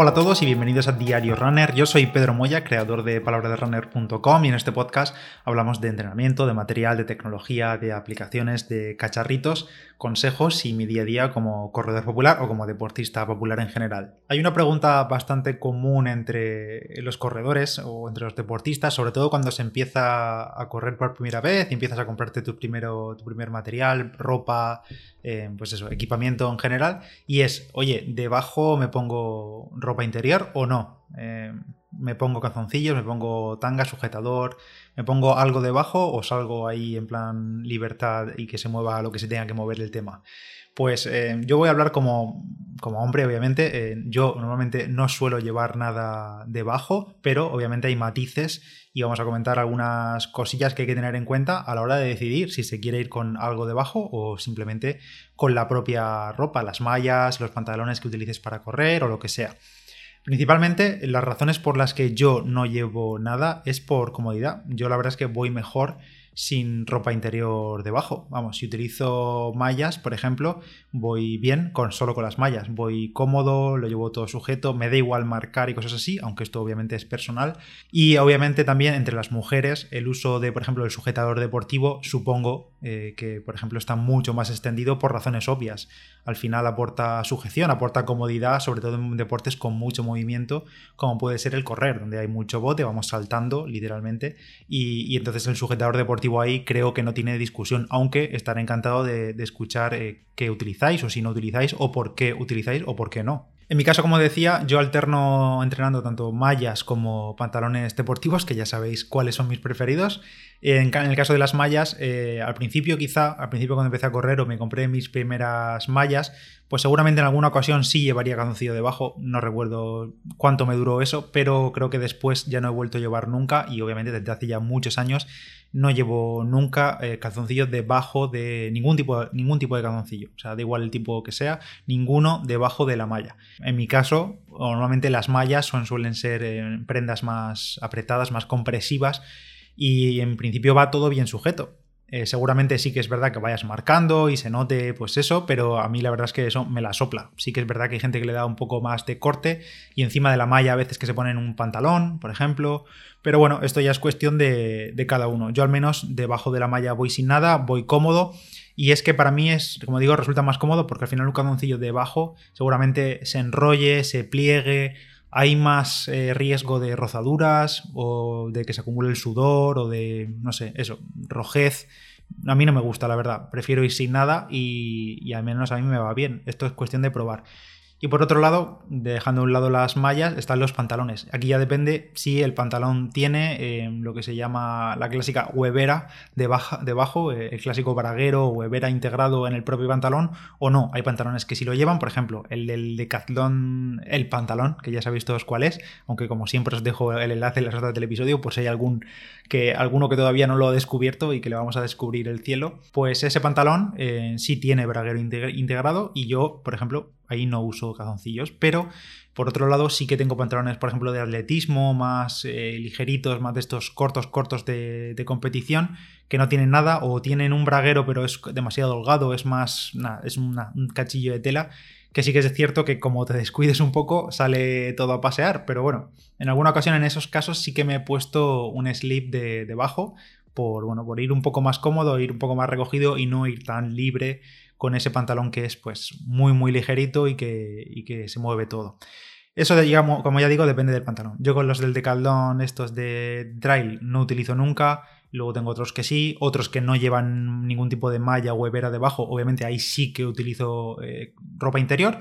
Hola a todos y bienvenidos a Diario Runner. Yo soy Pedro Moya, creador de palabraderunner.com y en este podcast hablamos de entrenamiento, de material, de tecnología, de aplicaciones, de cacharritos, consejos y mi día a día como corredor popular o como deportista popular en general. Hay una pregunta bastante común entre los corredores o entre los deportistas, sobre todo cuando se empieza a correr por primera vez y empiezas a comprarte tu, primero, tu primer material, ropa, eh, pues eso, equipamiento en general, y es, oye, debajo me pongo interior o no. Eh, me pongo calzoncillos, me pongo tanga, sujetador, me pongo algo debajo o salgo ahí en plan libertad y que se mueva lo que se tenga que mover el tema. Pues eh, yo voy a hablar como, como hombre, obviamente. Eh, yo normalmente no suelo llevar nada debajo, pero obviamente hay matices y vamos a comentar algunas cosillas que hay que tener en cuenta a la hora de decidir si se quiere ir con algo debajo o simplemente con la propia ropa, las mallas, los pantalones que utilices para correr o lo que sea. Principalmente las razones por las que yo no llevo nada es por comodidad. Yo la verdad es que voy mejor sin ropa interior debajo. Vamos, si utilizo mallas, por ejemplo, voy bien con solo con las mallas. Voy cómodo, lo llevo todo sujeto, me da igual marcar y cosas así, aunque esto obviamente es personal. Y obviamente también entre las mujeres el uso de, por ejemplo, el sujetador deportivo, supongo eh, que, por ejemplo, está mucho más extendido por razones obvias. Al final aporta sujeción, aporta comodidad, sobre todo en deportes con mucho movimiento, como puede ser el correr, donde hay mucho bote, vamos saltando literalmente, y entonces el sujetador deportivo ahí creo que no tiene discusión, aunque estaré encantado de, escuchar eh, qué utilizáis o si no utilizáis o por qué utilizáis o por qué no. En mi caso, como decía, yo alterno entrenando tanto mallas como pantalones deportivos, que ya sabéis cuáles son mis preferidos. En, el caso de las mallas, eh, al principio quizá, al principio cuando empecé a correr o me compré mis primeras mallas, pues seguramente en alguna ocasión sí llevaría calzoncillo debajo, no recuerdo cuánto me duró eso, pero creo que después ya no he vuelto a llevar nunca y obviamente desde hace ya muchos años no llevo nunca eh, calzoncillo debajo de ningún tipo, ningún tipo de calzoncillo. O sea, da igual el tipo que sea, ninguno debajo de la malla. En mi caso, normalmente las mallas son, suelen ser eh, prendas más apretadas, más compresivas y en principio va todo bien sujeto. Eh, seguramente sí que es verdad que vayas marcando y se note pues eso, pero a mí la verdad es que eso me la sopla. Sí que es verdad que hay gente que le da un poco más de corte y encima de la malla a veces que se ponen un pantalón, por ejemplo. Pero bueno, esto ya es cuestión de, de cada uno. Yo al menos debajo de la malla voy sin nada, voy cómodo. Y es que para mí es, como digo, resulta más cómodo porque al final un calzoncillo debajo seguramente se enrolle, se pliegue, hay más eh, riesgo de rozaduras o de que se acumule el sudor o de, no sé, eso, rojez. A mí no me gusta, la verdad. Prefiero ir sin nada y, y al menos a mí me va bien. Esto es cuestión de probar. Y por otro lado, dejando a un lado las mallas, están los pantalones. Aquí ya depende si el pantalón tiene eh, lo que se llama la clásica huevera debajo, eh, el clásico braguero o huevera integrado en el propio pantalón o no. Hay pantalones que sí lo llevan, por ejemplo, el del Decathlon, el pantalón, que ya sabéis todos cuál es, aunque como siempre os dejo el enlace en las notas del episodio, pues si hay algún que, alguno que todavía no lo ha descubierto y que le vamos a descubrir el cielo, pues ese pantalón eh, sí tiene braguero integrado y yo, por ejemplo, ahí no uso calzoncillos, pero por otro lado sí que tengo pantalones, por ejemplo, de atletismo, más eh, ligeritos, más de estos cortos, cortos de, competición, que no tienen nada o tienen un braguero pero es demasiado holgado, es más, es un cachillo de tela, que sí que es cierto que como te descuides un poco sale todo a pasear, pero bueno, en alguna ocasión en esos casos sí que me he puesto un slip de debajo por, bueno, por ir un poco más cómodo, ir un poco más recogido y no ir tan libre con ese pantalón que es pues muy muy ligerito y que, que se mueve todo. Eso, como ya digo, depende del pantalón. Yo con los del Decathlon, estos de Trail, no utilizo nunca. Luego tengo otros que sí, otros que no llevan ningún tipo de malla o hebera debajo. Obviamente ahí sí que utilizo eh, ropa interior.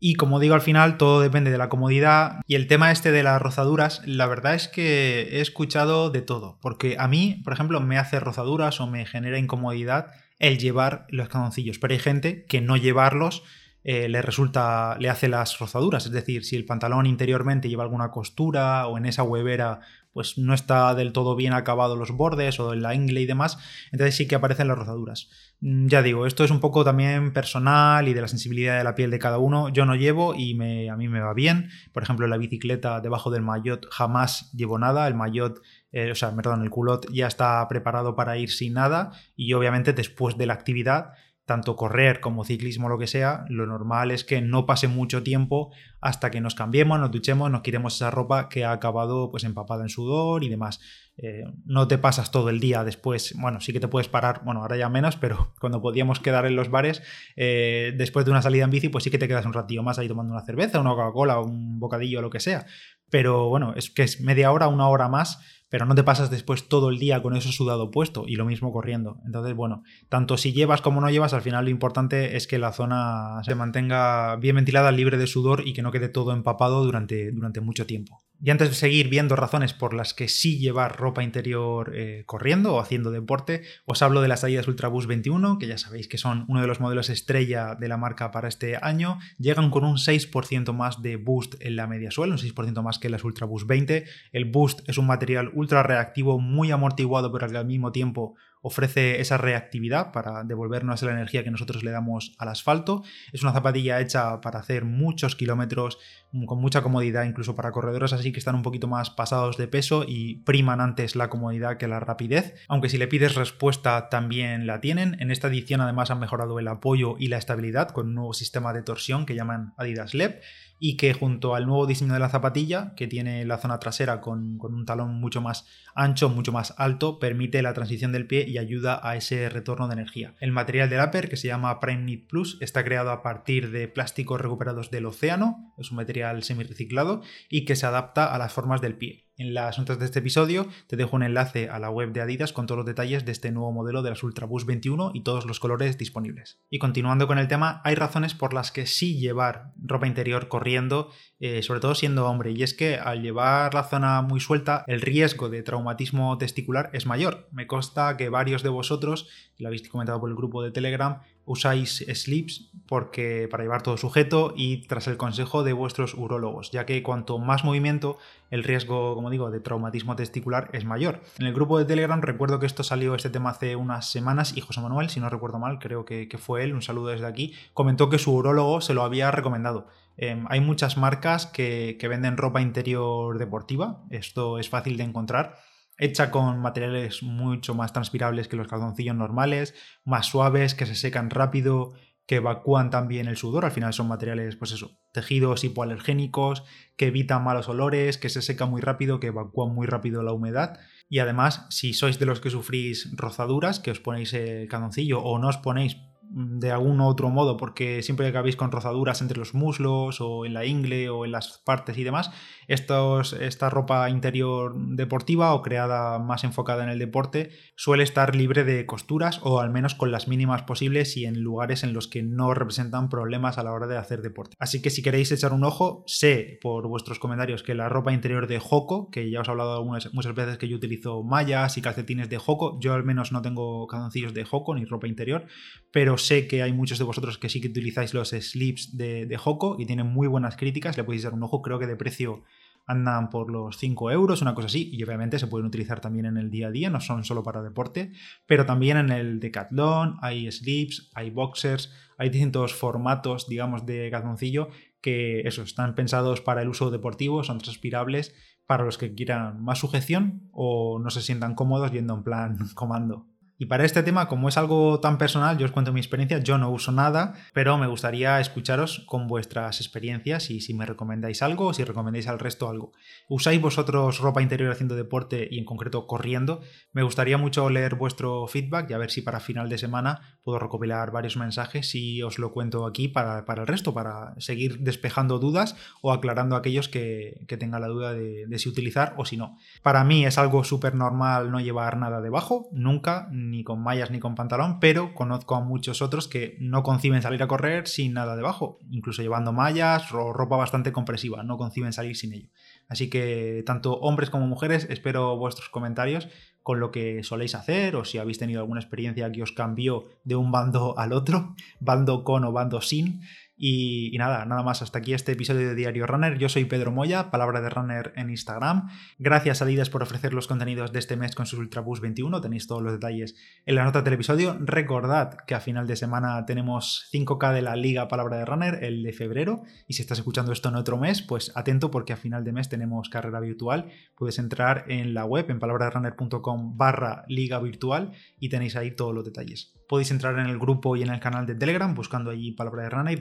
Y como digo, al final todo depende de la comodidad. Y el tema este de las rozaduras, la verdad es que he escuchado de todo. Porque a mí, por ejemplo, me hace rozaduras o me genera incomodidad el llevar los calzoncillos. Pero hay gente que no llevarlos eh, le resulta, le hace las rozaduras. Es decir, si el pantalón interiormente lleva alguna costura o en esa huevera pues no está del todo bien acabado los bordes o la ingle y demás, entonces sí que aparecen las rozaduras. Mm, ya digo, esto es un poco también personal y de la sensibilidad de la piel de cada uno. Yo no llevo y me, a mí me va bien. Por ejemplo, en la bicicleta debajo del maillot jamás llevo nada. El maillot eh, o sea, perdón, el culot ya está preparado para ir sin nada y obviamente después de la actividad tanto correr como ciclismo, lo que sea, lo normal es que no pase mucho tiempo hasta que nos cambiemos, nos duchemos, nos quitemos esa ropa que ha acabado pues empapada en sudor y demás. Eh, no te pasas todo el día después, bueno, sí que te puedes parar, bueno, ahora ya menos, pero cuando podíamos quedar en los bares, eh, después de una salida en bici, pues sí que te quedas un ratillo más ahí tomando una cerveza, una Coca-Cola, un bocadillo, lo que sea. Pero bueno, es que es media hora, una hora más pero no te pasas después todo el día con eso sudado puesto y lo mismo corriendo. Entonces, bueno, tanto si llevas como no llevas, al final lo importante es que la zona se mantenga bien ventilada, libre de sudor y que no quede todo empapado durante, durante mucho tiempo. Y antes de seguir viendo razones por las que sí llevar ropa interior eh, corriendo o haciendo deporte, os hablo de las Adidas Ultraboost 21, que ya sabéis que son uno de los modelos estrella de la marca para este año. Llegan con un 6% más de boost en la media suela, un 6% más que las Ultraboost 20. El boost es un material ultra reactivo, muy amortiguado, pero al mismo tiempo ofrece esa reactividad para devolvernos la energía que nosotros le damos al asfalto. Es una zapatilla hecha para hacer muchos kilómetros con mucha comodidad, incluso para corredores así que están un poquito más pasados de peso y priman antes la comodidad que la rapidez. Aunque si le pides respuesta también la tienen. En esta edición además han mejorado el apoyo y la estabilidad con un nuevo sistema de torsión que llaman Adidas LEP y que junto al nuevo diseño de la zapatilla, que tiene la zona trasera con, un talón mucho más ancho, mucho más alto, permite la transición del pie y ayuda a ese retorno de energía. El material del upper, que se llama Prime Plus, está creado a partir de plásticos recuperados del océano, es un material semi-reciclado y que se adapta a las formas del pie. En las notas de este episodio te dejo un enlace a la web de Adidas con todos los detalles de este nuevo modelo de las Ultraboost 21 y todos los colores disponibles. Y continuando con el tema, hay razones por las que sí llevar ropa interior corriendo, eh, sobre todo siendo hombre, y es que al llevar la zona muy suelta, el riesgo de traumatismo testicular es mayor. Me consta que varios de vosotros, lo habéis comentado por el grupo de Telegram, usáis slips porque para llevar todo sujeto y tras el consejo de vuestros urólogos, ya que cuanto más movimiento, el riesgo, como digo, de traumatismo testicular es mayor. En el grupo de Telegram recuerdo que esto salió este tema hace unas semanas y José Manuel, si no recuerdo mal, creo que, fue él, un saludo desde aquí, comentó que su urólogo se lo había recomendado. Em, hay muchas marcas que venden ropa interior deportiva, esto es fácil de encontrar hecha con materiales mucho más transpirables que los calzoncillos normales, más suaves, que se secan rápido, que evacúan también el sudor. Al final son materiales, pues eso, tejidos hipoalergénicos, que evitan malos olores, que se secan muy rápido, que evacúan muy rápido la humedad. Y además, si sois de los que sufrís rozaduras, que os ponéis el calzoncillo o no os ponéis de algún otro modo, porque siempre que acabéis con rozaduras entre los muslos o en la ingle o en las partes y demás, esta ropa interior deportiva o creada más enfocada en el deporte suele estar libre de costuras o al menos con las mínimas posibles y en lugares en los que no representan problemas a la hora de hacer deporte. Así que si queréis echar un ojo, sé por vuestros comentarios que la ropa interior de Joko, que ya os he hablado muchas veces que yo utilizo mallas y calcetines de Joko, yo al menos no tengo calzoncillos de Joko ni ropa interior, pero sé que hay muchos de vosotros que sí que utilizáis los slips de, de y tienen muy buenas críticas, le podéis dar un ojo, creo que de precio andan por los 5 euros, una cosa así, y obviamente se pueden utilizar también en el día a día, no son solo para deporte, pero también en el Decathlon, hay slips, hay boxers, hay distintos formatos, digamos, de calzoncillo que eso, están pensados para el uso deportivo, son transpirables para los que quieran más sujeción o no se sientan cómodos yendo en plan comando. Y para este tema, como es algo tan personal, yo os cuento mi experiencia, yo no uso nada, pero me gustaría escucharos con vuestras experiencias y si me recomendáis algo o si recomendáis al resto algo. ¿Usáis vosotros ropa interior haciendo deporte y en concreto corriendo? Me gustaría mucho leer vuestro feedback y a ver si para final de semana puedo recopilar varios mensajes y os lo cuento aquí para, el resto, para seguir despejando dudas o aclarando a aquellos que, tengan la duda de, de si utilizar o si no. Para mí es algo súper normal no llevar nada debajo, nunca ni con mallas ni con pantalón, pero conozco a muchos otros que no conciben salir a correr sin nada debajo, incluso llevando mallas o ropa bastante compresiva, no conciben salir sin ello. Así que tanto hombres como mujeres espero vuestros comentarios con lo que soléis hacer o si habéis tenido alguna experiencia que os cambió de un bando al otro, bando con o bando sin, Y, nada, nada más, hasta aquí este episodio de Diario Runner. Yo soy Pedro Moya, palabra de runner en Instagram. Gracias a Adidas por ofrecer los contenidos de este mes con sus Ultraboost 21. Tenéis todos los detalles en la nota del episodio. Recordad que a final de semana tenemos 5K de la Liga Palabra de Runner, el de febrero. Y si estás escuchando esto en otro mes, pues atento porque a final de mes tenemos carrera virtual. Puedes entrar en la web en palabraderunner.com barra liga virtual y tenéis ahí todos los detalles. Podéis entrar en el grupo y en el canal de Telegram buscando allí Palabra de Runner y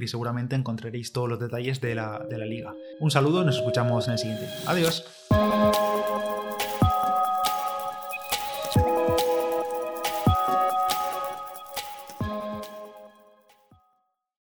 encontraréis todos los detalles de la, de la liga. Un saludo, nos escuchamos en el siguiente. Adiós.